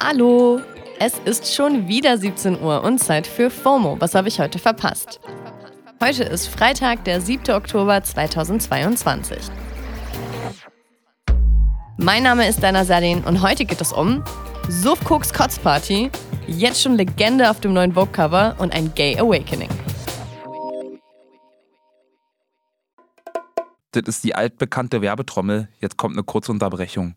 Hallo! Es ist schon wieder 17 Uhr und Zeit für FOMO. Was habe ich heute verpasst? Heute ist Freitag, der 7. Oktober 2022. Mein Name ist Dana Sardin und heute geht es um Suff Cooks Kotzparty, jetzt schon Legende auf dem neuen Vogue-Cover und ein Gay Awakening. Das ist die altbekannte Werbetrommel. Jetzt kommt eine kurze Unterbrechung.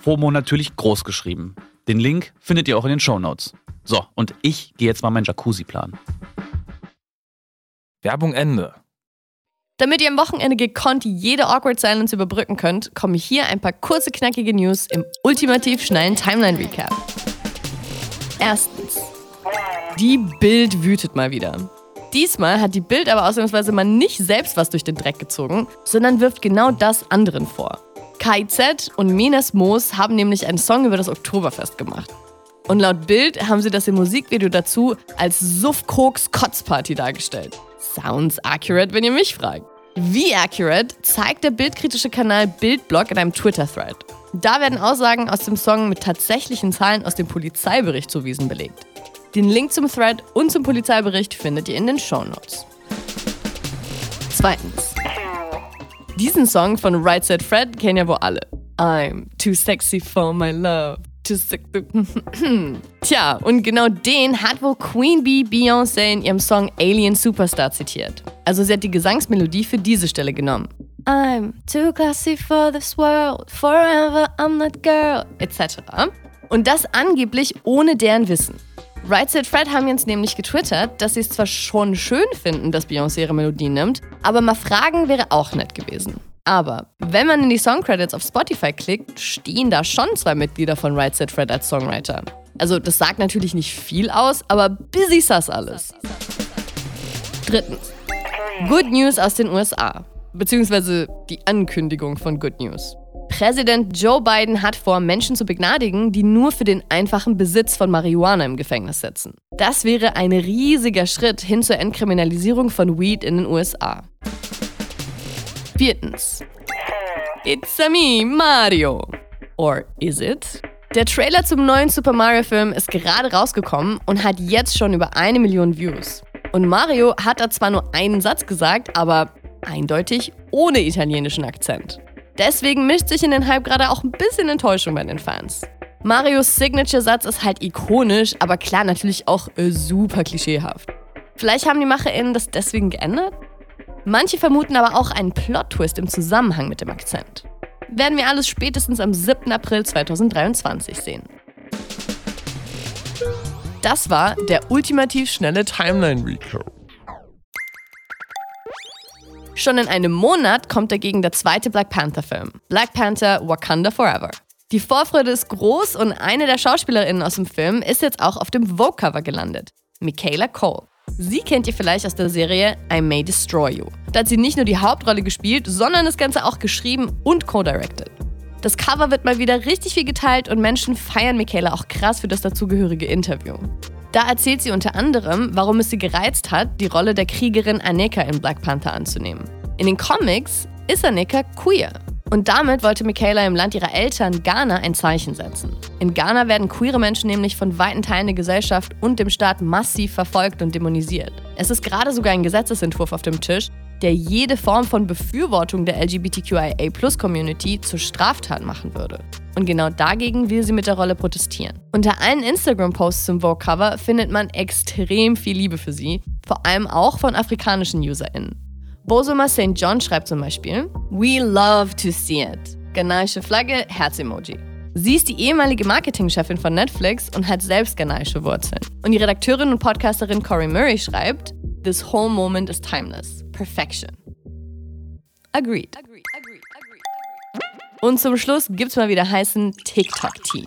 FOMO natürlich groß geschrieben. Den Link findet ihr auch in den Show Notes. So, und ich gehe jetzt mal meinen Jacuzzi planen. Werbung Ende. Damit ihr am Wochenende gekonnt jede Awkward Silence überbrücken könnt, kommen hier ein paar kurze, knackige News im ultimativ schnellen Timeline-Recap. Erstens. Die Bild wütet mal wieder. Diesmal hat die Bild aber ausnahmsweise mal nicht selbst was durch den Dreck gezogen, sondern wirft genau das anderen vor. KIZ und Menes Moos haben nämlich einen Song über das Oktoberfest gemacht. Und laut Bild haben sie das im Musikvideo dazu als Suff-Koks Kotzparty dargestellt. Sounds accurate, wenn ihr mich fragt. Wie accurate zeigt der bildkritische Kanal Bildblog in einem Twitter-Thread. Da werden Aussagen aus dem Song mit tatsächlichen Zahlen aus dem Polizeibericht zu Wiesen belegt. Den Link zum Thread und zum Polizeibericht findet ihr in den Shownotes. Zweitens. Diesen Song von Right Said Fred kennen ja wohl alle. I'm too sexy for my love. Too sexy. Tja, und genau den hat wohl Queen Bee Beyoncé in ihrem Song Alien Superstar zitiert. Also sie hat die Gesangsmelodie für diese Stelle genommen. I'm too classy for this world, forever I'm that girl, etc. Und das angeblich ohne deren Wissen. Right Said Fred haben jetzt nämlich getwittert, dass sie es zwar schon schön finden, dass Beyoncé ihre Melodie nimmt, aber mal fragen wäre auch nett gewesen. Aber wenn man in die Songcredits auf Spotify klickt, stehen da schon zwei Mitglieder von Right Said Fred als Songwriter. Also das sagt natürlich nicht viel aus, aber busy sass alles. Drittens. Good News aus den USA. Beziehungsweise die Ankündigung von Good News. Präsident Joe Biden hat vor, Menschen zu begnadigen, die nur für den einfachen Besitz von Marihuana im Gefängnis sitzen. Das wäre ein riesiger Schritt hin zur Entkriminalisierung von Weed in den USA. Viertens. It's a me, Mario. Or is it? Der Trailer zum neuen Super Mario-Film ist gerade rausgekommen und hat jetzt schon über eine Million Views. Und Mario hat da zwar nur einen Satz gesagt, aber eindeutig ohne italienischen Akzent. Deswegen mischt sich in den Hype gerade auch ein bisschen Enttäuschung bei den Fans. Marios Signature-Satz ist halt ikonisch, aber klar natürlich auch äh, super klischeehaft. Vielleicht haben die MacherInnen das deswegen geändert? Manche vermuten aber auch einen Plot-Twist im Zusammenhang mit dem Akzent. Werden wir alles spätestens am 7. April 2023 sehen. Das war der ultimativ schnelle Timeline Recap. Schon in einem Monat kommt dagegen der zweite Black Panther-Film, Black Panther Wakanda Forever. Die Vorfreude ist groß und eine der Schauspielerinnen aus dem Film ist jetzt auch auf dem Vogue-Cover gelandet, Michaela Cole. Sie kennt ihr vielleicht aus der Serie I May Destroy You. Da hat sie nicht nur die Hauptrolle gespielt, sondern das Ganze auch geschrieben und co-directed. Das Cover wird mal wieder richtig viel geteilt und Menschen feiern Michaela auch krass für das dazugehörige Interview. Da erzählt sie unter anderem, warum es sie gereizt hat, die Rolle der Kriegerin Aneka in Black Panther anzunehmen. In den Comics ist Anika queer. Und damit wollte Michaela im Land ihrer Eltern Ghana ein Zeichen setzen. In Ghana werden queere Menschen nämlich von weiten Teilen der Gesellschaft und dem Staat massiv verfolgt und dämonisiert. Es ist gerade sogar ein Gesetzesentwurf auf dem Tisch, der jede Form von Befürwortung der LGBTQIA-Plus-Community zur Straftat machen würde. Und genau dagegen will sie mit der Rolle protestieren. Unter allen Instagram-Posts zum Vogue-Cover findet man extrem viel Liebe für sie, vor allem auch von afrikanischen UserInnen. Bosoma St. John schreibt zum Beispiel: We love to see it. Ghanaische Flagge, Herz-Emoji. Sie ist die ehemalige Marketingchefin von Netflix und hat selbst ghanaische Wurzeln. Und die Redakteurin und Podcasterin Corey Murray schreibt: This whole moment is timeless. Perfection. Agreed. Und zum Schluss gibt's mal wieder heißen TikTok-Tea.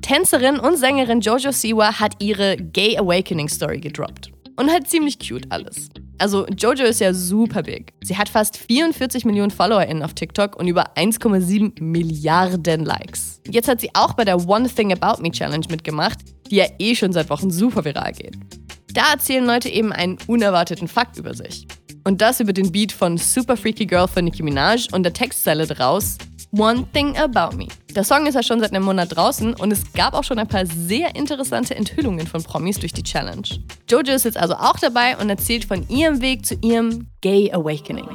Tänzerin und Sängerin Jojo Siwa hat ihre Gay Awakening Story gedroppt. Und halt ziemlich cute alles. Also Jojo ist ja super big. Sie hat fast 44 Millionen FollowerInnen auf TikTok und über 1,7 Milliarden Likes. Jetzt hat sie auch bei der One Thing About Me Challenge mitgemacht, die ja eh schon seit Wochen super viral geht. Da erzählen Leute eben einen unerwarteten Fakt über sich. Und das über den Beat von Super Freaky Girl von Nicki Minaj und der Textzeile draus One Thing About Me. Der Song ist ja schon seit einem Monat draußen und es gab auch schon ein paar sehr interessante Enthüllungen von Promis durch die Challenge. Jojo ist jetzt also auch dabei und erzählt von ihrem Weg zu ihrem Gay Awakening.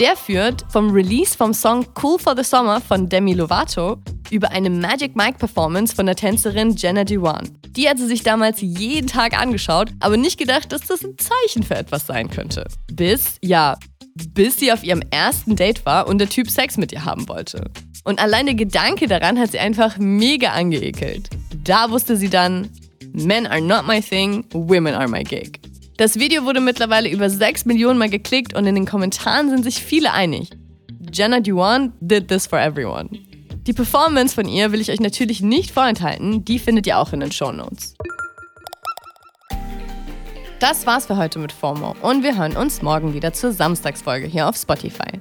Der führt vom Release vom Song Cool for the Summer von Demi Lovato über eine Magic Mike Performance von der Tänzerin Jenna Dewan. Die hat sie sich damals jeden Tag angeschaut, aber nicht gedacht, dass das ein Zeichen für etwas sein könnte. Bis, ja, bis sie auf ihrem ersten Date war und der Typ Sex mit ihr haben wollte. Und allein der Gedanke daran hat sie einfach mega angeekelt. Da wusste sie dann, Men are not my thing, women are my gig. Das Video wurde mittlerweile über 6 Millionen Mal geklickt und in den Kommentaren sind sich viele einig. Jenna Dewan did this for everyone. Die Performance von ihr will ich euch natürlich nicht vorenthalten, die findet ihr auch in den Show Notes. Das war's für heute mit FOMO und wir hören uns morgen wieder zur Samstagsfolge hier auf Spotify.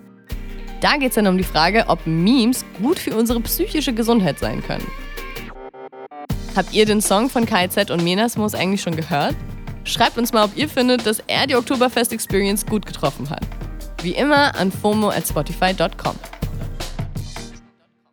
Da geht's dann um die Frage, ob Memes gut für unsere psychische Gesundheit sein können. Habt ihr den Song von KZ und Menasmus eigentlich schon gehört? Schreibt uns mal, ob ihr findet, dass er die Oktoberfest Experience gut getroffen hat. Wie immer an FOMO at Spotify.com.